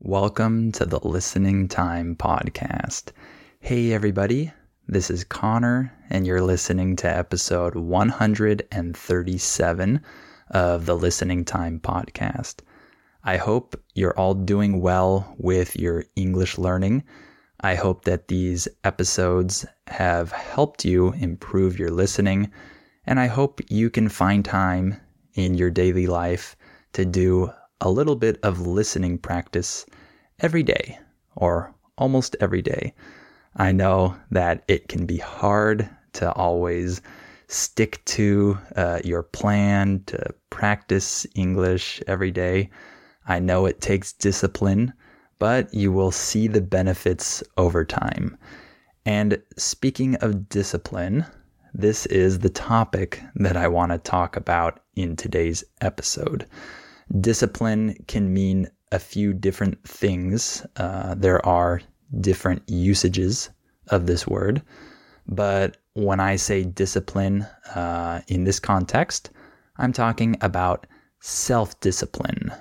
Welcome to the Listening Time Podcast. Hey, everybody, this is Connor, and you're listening to episode 137 of the Listening Time Podcast. I hope you're all doing well with your English learning. I hope that these episodes have helped you improve your listening, and I hope you can find time in your daily life to do a little bit of listening practice every day or almost every day. I know that it can be hard to always stick to uh, your plan to practice English every day. I know it takes discipline, but you will see the benefits over time. And speaking of discipline, this is the topic that I want to talk about in today's episode. Discipline can mean a few different things. Uh, there are different usages of this word. But when I say discipline uh, in this context, I'm talking about self discipline.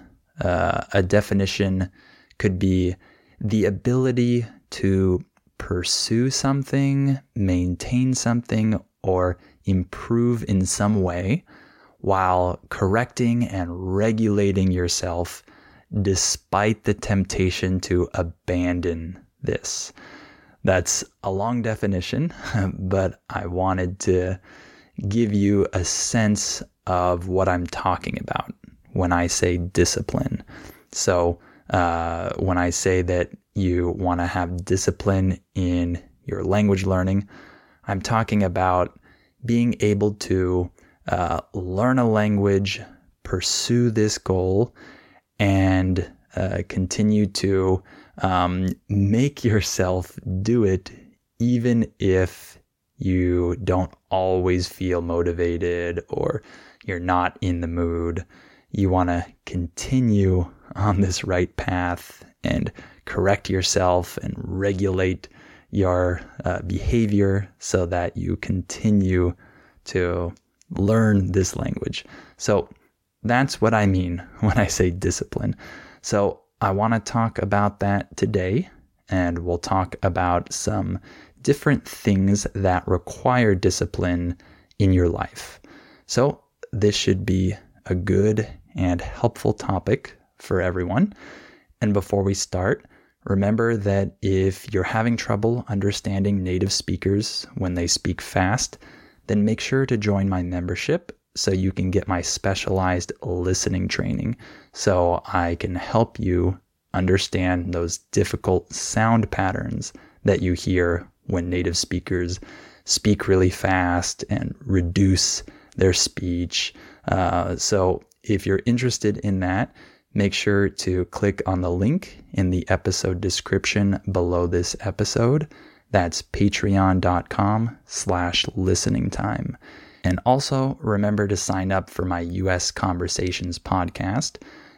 Uh, a definition could be the ability to pursue something, maintain something, or improve in some way while correcting and regulating yourself despite the temptation to abandon this. That's a long definition, but I wanted to give you a sense of what I'm talking about when I say discipline. So, uh, when I say that you want to have discipline in your language learning, I'm talking about being able to uh, learn a language, pursue this goal, and uh, continue to um, make yourself do it, even if you don't always feel motivated or you're not in the mood. You want to continue on this right path and correct yourself and regulate your uh, behavior so that you continue to learn this language. So that's what I mean when I say discipline. So I want to talk about that today, and we'll talk about some different things that require discipline in your life. So this should be a good and helpful topic for everyone. And before we start, remember that if you're having trouble understanding native speakers when they speak fast, then make sure to join my membership so you can get my specialized listening training so I can help you understand those difficult sound patterns that you hear when native speakers speak really fast and reduce their speech. Uh, so if you're interested in that, make sure to click on the link in the episode description below this episode. That's patreon.com slash listening time. And also remember to sign up for my US Conversations podcast.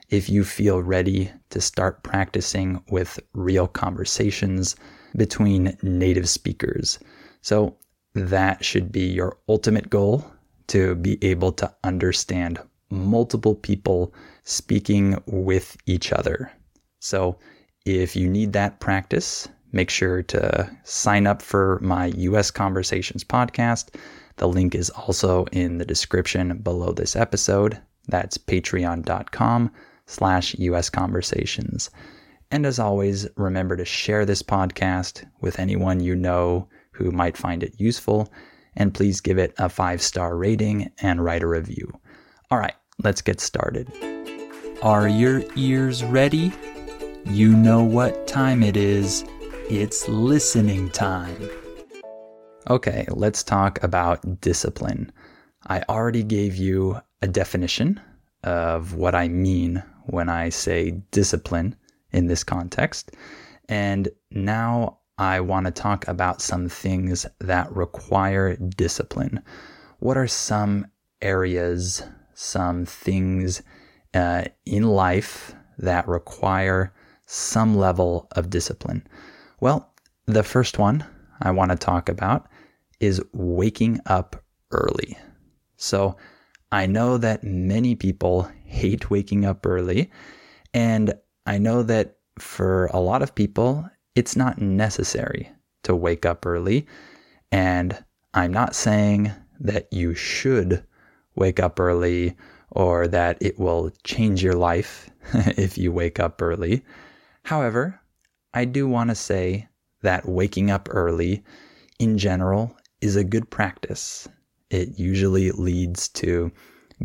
if you feel ready to start practicing with real conversations between native speakers. So, that should be your ultimate goal to be able to understand multiple people speaking with each other. So, if you need that practice, make sure to sign up for my US Conversations podcast. The link is also in the description below this episode. That's patreon.com slash US Conversations. And as always, remember to share this podcast with anyone you know who might find it useful. And please give it a five star rating and write a review. All right, let's get started. Are your ears ready? You know what time it is. It's listening time. Okay, let's talk about discipline. I already gave you a definition of what I mean when I say discipline in this context. And now I want to talk about some things that require discipline. What are some areas, some things uh, in life that require some level of discipline? Well, the first one I want to talk about is waking up early. So I know that many people hate waking up early, and I know that for a lot of people, it's not necessary to wake up early. And I'm not saying that you should wake up early or that it will change your life if you wake up early. However, I do want to say that waking up early in general is a good practice. It usually leads to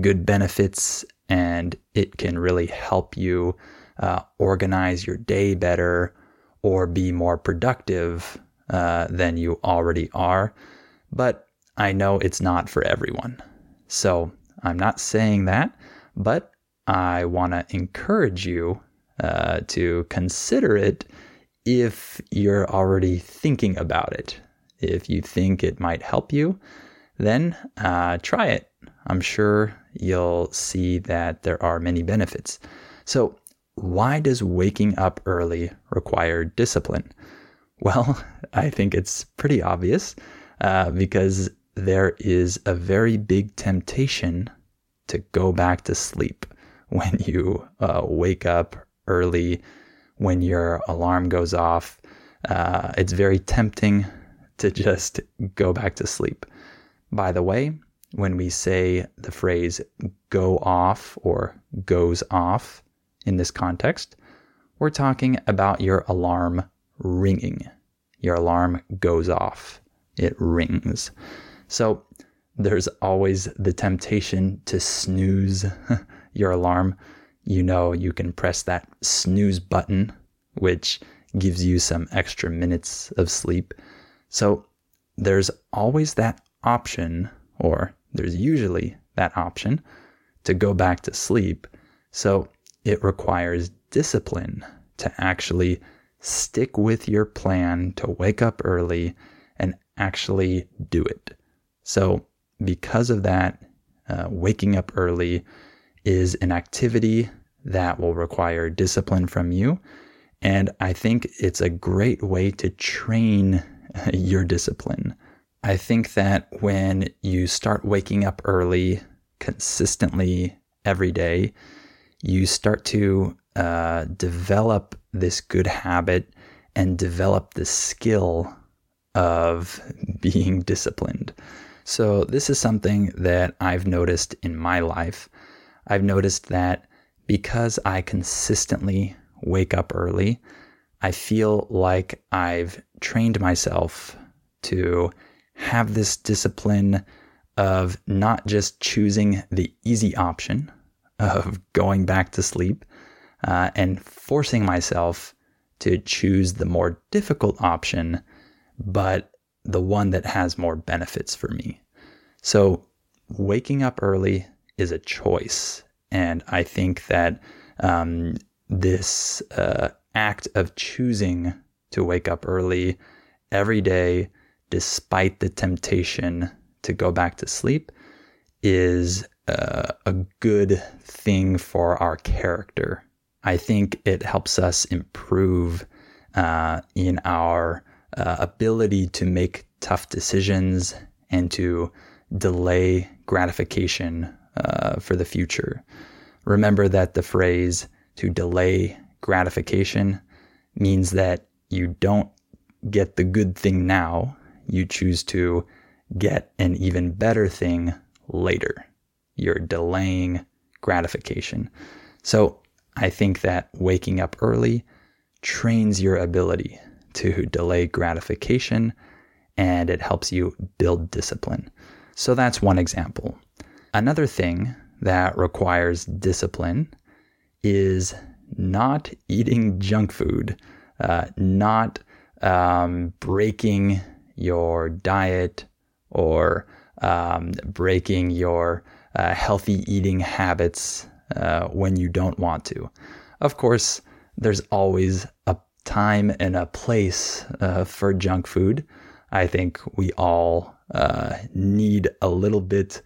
good benefits and it can really help you uh, organize your day better or be more productive uh, than you already are. But I know it's not for everyone. So I'm not saying that, but I want to encourage you uh, to consider it if you're already thinking about it. If you think it might help you, then uh, try it. I'm sure you'll see that there are many benefits. So, why does waking up early require discipline? Well, I think it's pretty obvious uh, because there is a very big temptation to go back to sleep when you uh, wake up early, when your alarm goes off. Uh, it's very tempting to just go back to sleep. By the way, when we say the phrase go off or goes off in this context, we're talking about your alarm ringing. Your alarm goes off, it rings. So there's always the temptation to snooze your alarm. You know, you can press that snooze button, which gives you some extra minutes of sleep. So there's always that option, or there's usually that option to go back to sleep. So it requires discipline to actually stick with your plan to wake up early and actually do it. So, because of that, uh, waking up early is an activity that will require discipline from you. And I think it's a great way to train your discipline. I think that when you start waking up early consistently every day, you start to uh, develop this good habit and develop the skill of being disciplined. So, this is something that I've noticed in my life. I've noticed that because I consistently wake up early, I feel like I've trained myself to have this discipline of not just choosing the easy option of going back to sleep uh, and forcing myself to choose the more difficult option, but the one that has more benefits for me. So, waking up early is a choice. And I think that um, this uh, act of choosing to wake up early every day despite the temptation to go back to sleep, is uh, a good thing for our character. I think it helps us improve uh, in our uh, ability to make tough decisions and to delay gratification uh, for the future. Remember that the phrase to delay gratification means that you don't get the good thing now, you choose to get an even better thing later. You're delaying gratification. So I think that waking up early trains your ability to delay gratification and it helps you build discipline. So that's one example. Another thing that requires discipline is not eating junk food, uh, not um, breaking your diet or um, breaking your uh, healthy eating habits uh, when you don't want to. Of course, there's always a time and a place uh, for junk food. I think we all uh, need a little bit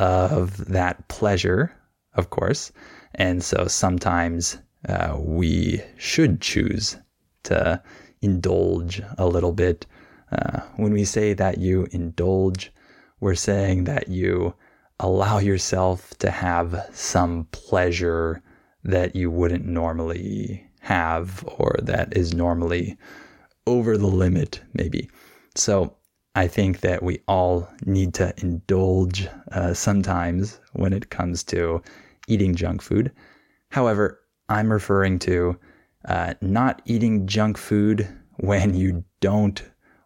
of that pleasure, of course. And so sometimes uh, we should choose to indulge a little bit. Uh, when we say that you indulge, we're saying that you allow yourself to have some pleasure that you wouldn't normally have or that is normally over the limit, maybe. So I think that we all need to indulge uh, sometimes when it comes to eating junk food. However, I'm referring to uh, not eating junk food when you don't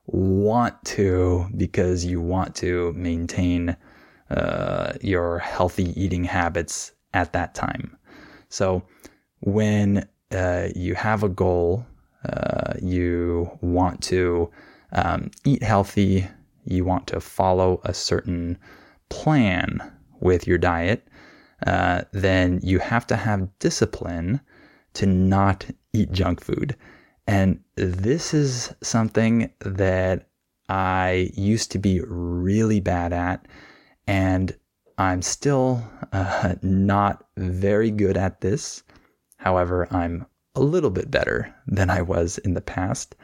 want to because you want to maintain uh, your healthy eating habits at that time. So when uh, you have a goal, uh, you want to um, eat healthy, you want to follow a certain plan with your diet, uh, then you have to have discipline to not eat junk food. And this is something that I used to be really bad at, and I'm still uh, not very good at this. However, I'm a little bit better than I was in the past.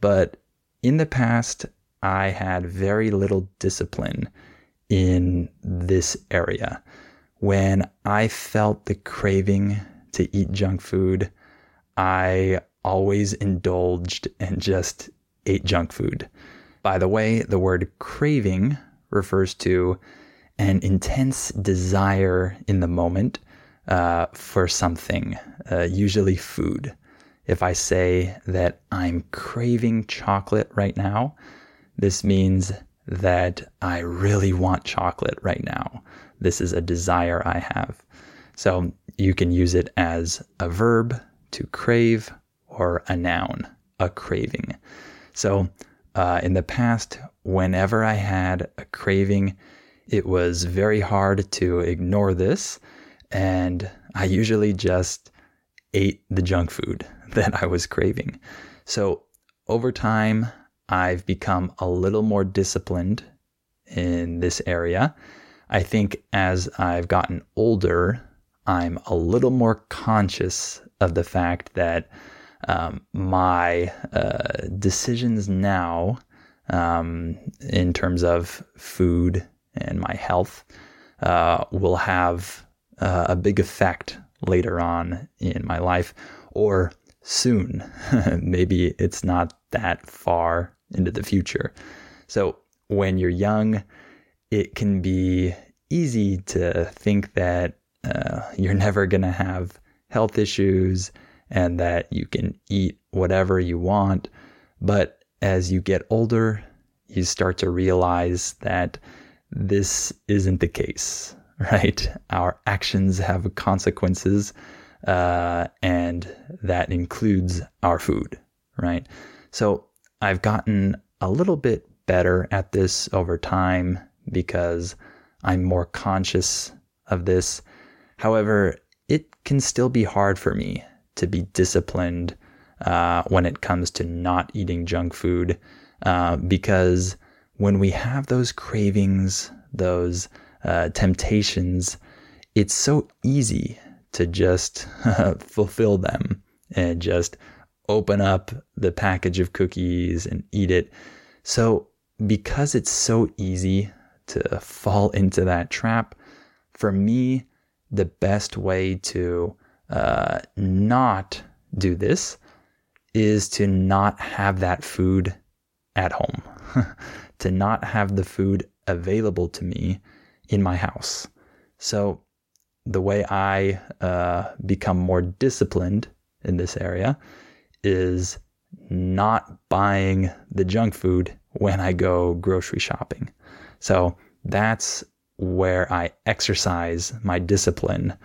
But in the past, I had very little discipline in this area. When I felt the craving to eat junk food, I always indulged and just ate junk food. By the way, the word craving refers to an intense desire in the moment uh, for something, uh, usually food. If I say that I'm craving chocolate right now, this means that I really want chocolate right now. This is a desire I have. So you can use it as a verb to crave or a noun, a craving. So uh, in the past, whenever I had a craving, it was very hard to ignore this. And I usually just ate the junk food that I was craving. So over time, I've become a little more disciplined in this area. I think as I've gotten older, I'm a little more conscious of the fact that um, my uh, decisions now, um, in terms of food and my health, uh, will have uh, a big effect later on in my life or soon. Maybe it's not that far into the future. So when you're young, it can be easy to think that uh, you're never going to have health issues and that you can eat whatever you want. But as you get older, you start to realize that this isn't the case right? Our actions have consequences, uh, and that includes our food, right? So I've gotten a little bit better at this over time because I'm more conscious of this. However, it can still be hard for me to be disciplined uh, when it comes to not eating junk food uh, because when we have those cravings, those uh, temptations, it's so easy to just fulfill them and just open up the package of cookies and eat it. So, because it's so easy to fall into that trap, for me, the best way to uh, not do this is to not have that food at home, to not have the food available to me in my house. So, the way I uh, become more disciplined in this area is not buying the junk food when I go grocery shopping. So that's where I exercise my discipline.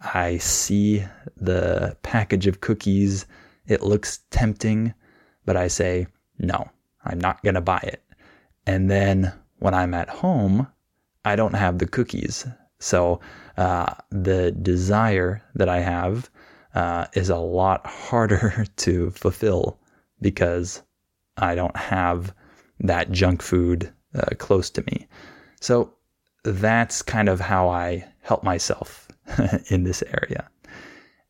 I see the package of cookies, it looks tempting, but I say, no, I'm not going to buy it. And then when I'm at home, I don't have the cookies. So uh, the desire that I have uh, is a lot harder to fulfill because I don't have that junk food uh, close to me. So that's kind of how I help myself in this area.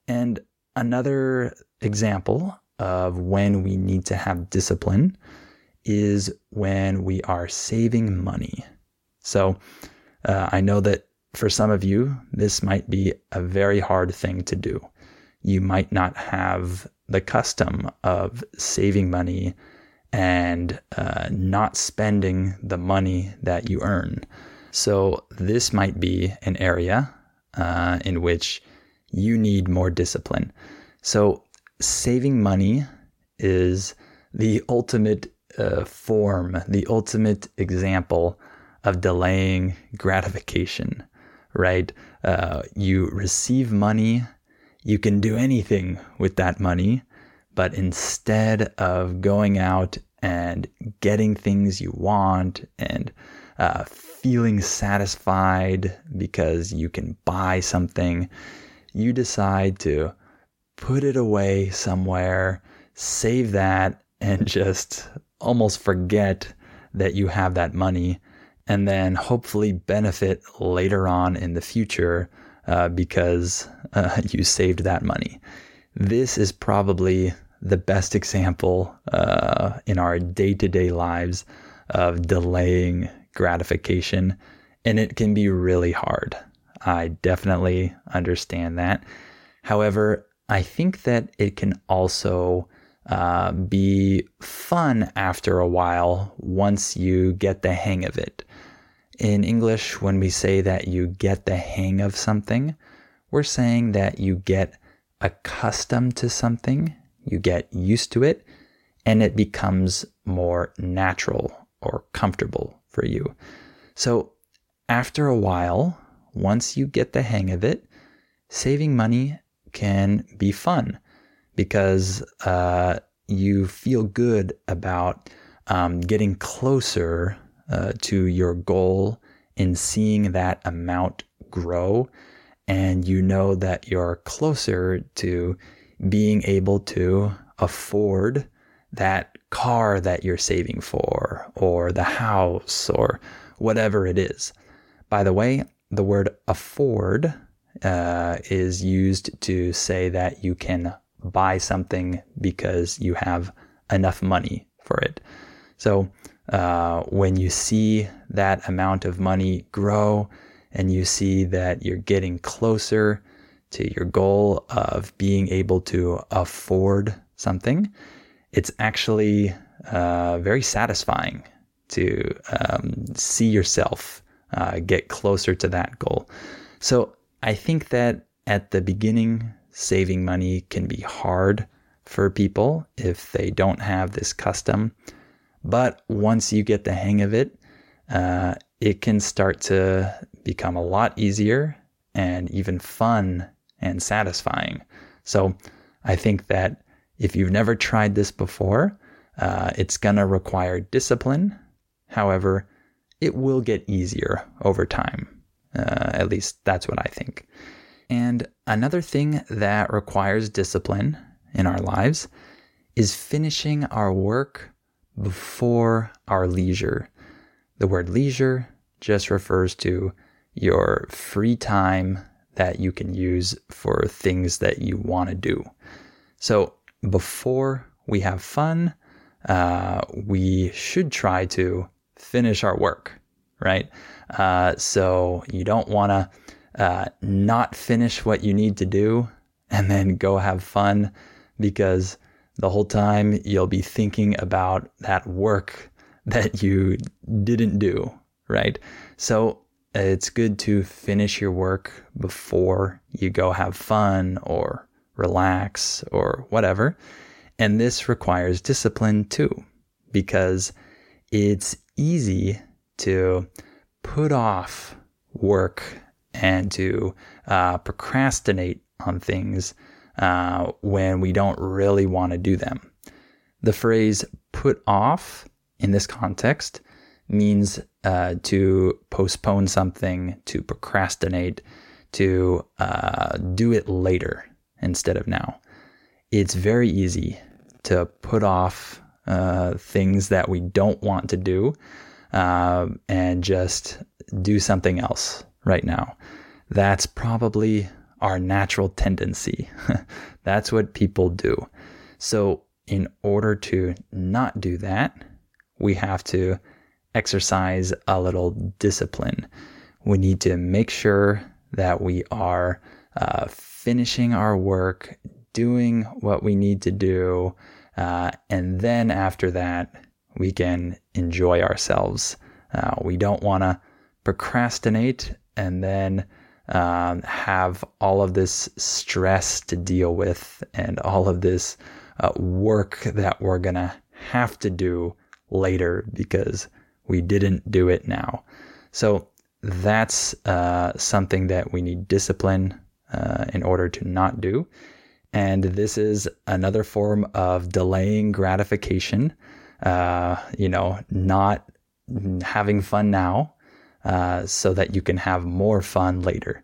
And another example of when we need to have discipline is when we are saving money. So uh, I know that for some of you, this might be a very hard thing to do. You might not have the custom of saving money and uh, not spending the money that you earn. So, this might be an area uh, in which you need more discipline. So, saving money is the ultimate uh, form, the ultimate example of delaying gratification right? Uh, you receive money, you can do anything with that money, but instead of going out and getting things you want and uh, feeling satisfied because you can buy something, you decide to put it away somewhere, save that, and just almost forget that you have that money and then hopefully benefit later on in the future uh, because uh, you saved that money. This is probably the best example uh, in our day to day lives of delaying gratification, and it can be really hard. I definitely understand that. However, I think that it can also uh, be fun after a while once you get the hang of it. In English, when we say that you get the hang of something, we're saying that you get accustomed to something, you get used to it, and it becomes more natural or comfortable for you. So, after a while, once you get the hang of it, saving money can be fun because uh, you feel good about um, getting closer uh, to your goal in seeing that amount grow. And you know that you're closer to being able to afford that car that you're saving for, or the house, or whatever it is. By the way, the word afford uh, is used to say that you can buy something because you have enough money for it. So uh, when you see that amount of money grow and you see that you're getting closer to your goal of being able to afford something, it's actually uh, very satisfying to um, see yourself uh, get closer to that goal. So I think that at the beginning, saving money can be hard for people if they don't have this custom. But once you get the hang of it, uh, it can start to become a lot easier and even fun and satisfying. So I think that if you've never tried this before, uh, it's going to require discipline. However, it will get easier over time. Uh, at least that's what I think. And another thing that requires discipline in our lives is finishing our work before our leisure. The word leisure just refers to your free time that you can use for things that you want to do. So before we have fun, uh, we should try to finish our work, right? Uh, so you don't want to uh, not finish what you need to do and then go have fun because the whole time you'll be thinking about that work that you didn't do, right? So it's good to finish your work before you go have fun or relax or whatever. And this requires discipline too, because it's easy to put off work and to uh, procrastinate on things uh, when we don't really want to do them. The phrase put off in this context means uh, to postpone something, to procrastinate, to uh, do it later instead of now. It's very easy to put off uh, things that we don't want to do uh, and just do something else right now. That's probably our natural tendency. That's what people do. So, in order to not do that, we have to exercise a little discipline. We need to make sure that we are uh, finishing our work, doing what we need to do, uh, and then after that, we can enjoy ourselves. Uh, we don't want to procrastinate and then um, have all of this stress to deal with and all of this uh, work that we're going to have to do later because we didn't do it now. So that's uh, something that we need discipline uh, in order to not do. And this is another form of delaying gratification, uh, you know, not having fun now uh, so that you can have more fun later.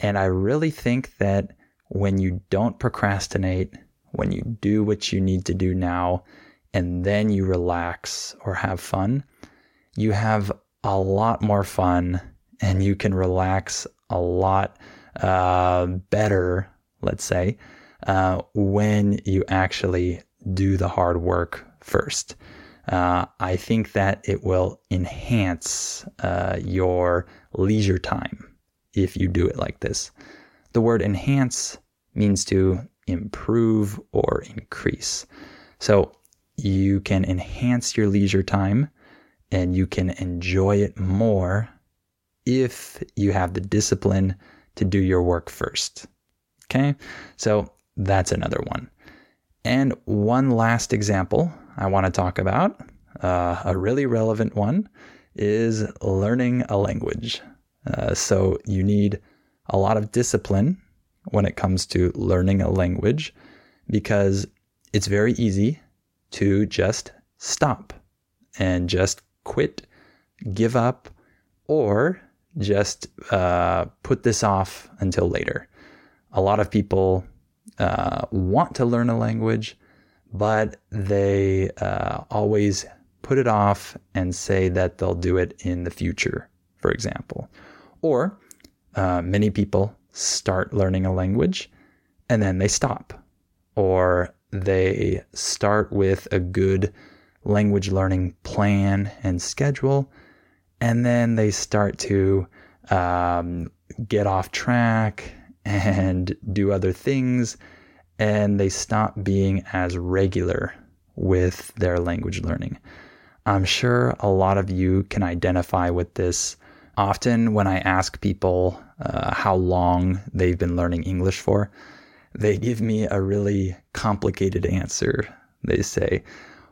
And I really think that when you don't procrastinate, when you do what you need to do now, and then you relax or have fun, you have a lot more fun and you can relax a lot uh, better, let's say, uh, when you actually do the hard work first. Uh, I think that it will enhance uh, your leisure time if you do it like this. The word enhance means to improve or increase. So you can enhance your leisure time and you can enjoy it more if you have the discipline to do your work first. Okay, so that's another one. And one last example I want to talk about, uh, a really relevant one, is learning a language. Uh, so you need a lot of discipline when it comes to learning a language because it's very easy to just stop and just quit, give up, or just uh, put this off until later. A lot of people uh, want to learn a language, but they uh, always put it off and say that they'll do it in the future, for example. Or uh, many people start learning a language and then they stop, or they start with a good language learning plan and schedule, and then they start to um, get off track and do other things, and they stop being as regular with their language learning. I'm sure a lot of you can identify with this. Often, when I ask people uh, how long they've been learning English for, they give me a really complicated answer. They say,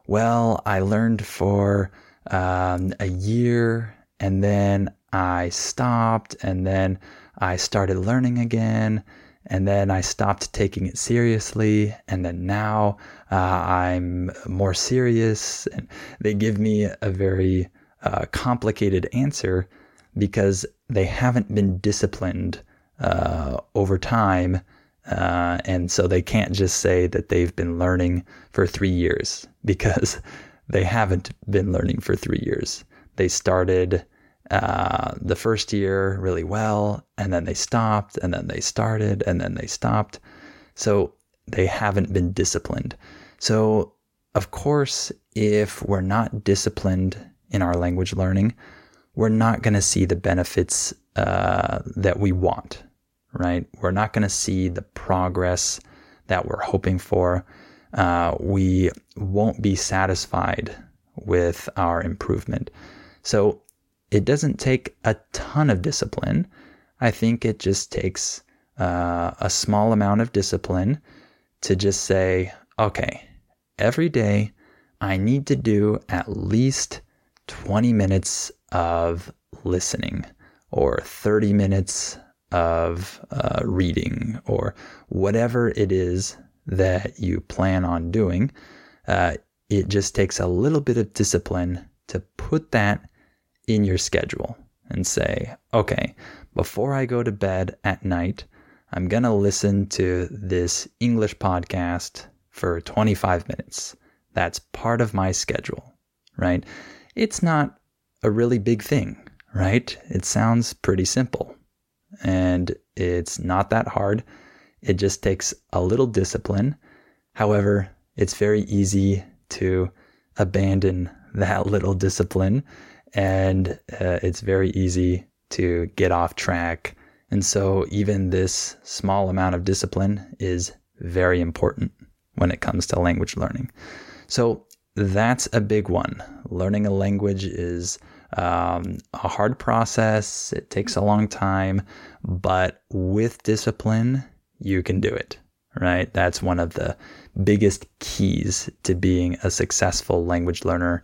Well, I learned for um, a year and then I stopped and then I started learning again and then I stopped taking it seriously. And then now uh, I'm more serious. And they give me a very uh, complicated answer because they haven't been disciplined uh, over time. Uh, and so they can't just say that they've been learning for three years because they haven't been learning for three years. They started uh, the first year really well, and then they stopped, and then they started, and then they stopped. So they haven't been disciplined. So, of course, if we're not disciplined in our language learning, we're not going to see the benefits uh, that we want, right? We're not going to see the progress that we're hoping for. Uh, we won't be satisfied with our improvement. So it doesn't take a ton of discipline. I think it just takes uh, a small amount of discipline to just say, okay, every day I need to do at least 20 minutes of listening or 30 minutes of uh, reading or whatever it is that you plan on doing. Uh, it just takes a little bit of discipline to put that in your schedule and say, okay, before I go to bed at night, I'm going to listen to this English podcast for 25 minutes. That's part of my schedule, right? It's not a really big thing, right? It sounds pretty simple and it's not that hard. It just takes a little discipline. However, it's very easy to abandon that little discipline and uh, it's very easy to get off track. And so, even this small amount of discipline is very important when it comes to language learning. So, that's a big one. Learning a language is um, a hard process, it takes a long time, but with discipline, you can do it, right? That's one of the biggest keys to being a successful language learner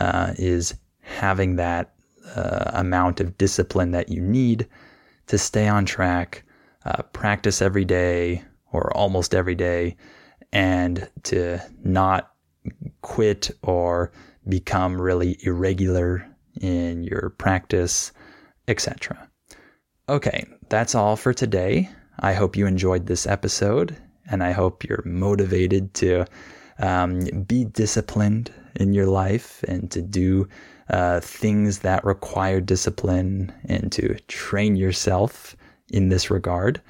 uh, is having that uh, amount of discipline that you need to stay on track, uh, practice every day or almost every day, and to not quit or become really irregular in your practice, etc. Okay, that's all for today. I hope you enjoyed this episode, and I hope you're motivated to um, be disciplined in your life and to do uh, things that require discipline and to train yourself in this regard.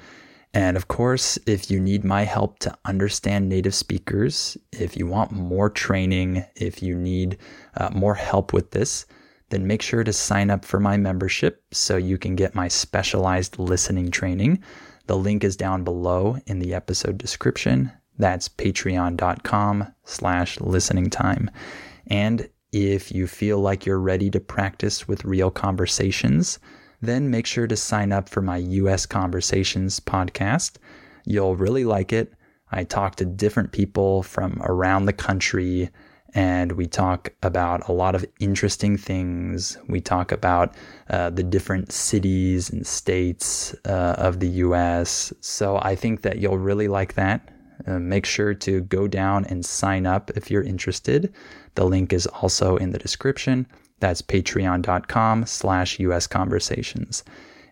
And of course, if you need my help to understand native speakers, if you want more training, if you need uh, more help with this, then make sure to sign up for my membership so you can get my specialized listening training. The link is down below in the episode description. That's patreon.com slash listening time. And if you feel like you're ready to practice with real conversations, then make sure to sign up for my US Conversations podcast. You'll really like it. I talk to different people from around the country and we talk about a lot of interesting things. We talk about uh, the different cities and states uh, of the US. So I think that you'll really like that. Uh, make sure to go down and sign up if you're interested. The link is also in the description. That's patreon.com slash US conversations.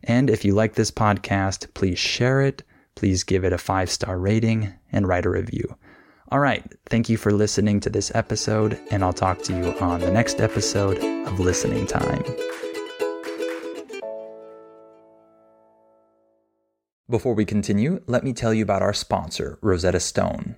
And if you like this podcast, please share it. Please give it a five star rating and write a review. All right. Thank you for listening to this episode, and I'll talk to you on the next episode of Listening Time. Before we continue, let me tell you about our sponsor, Rosetta Stone.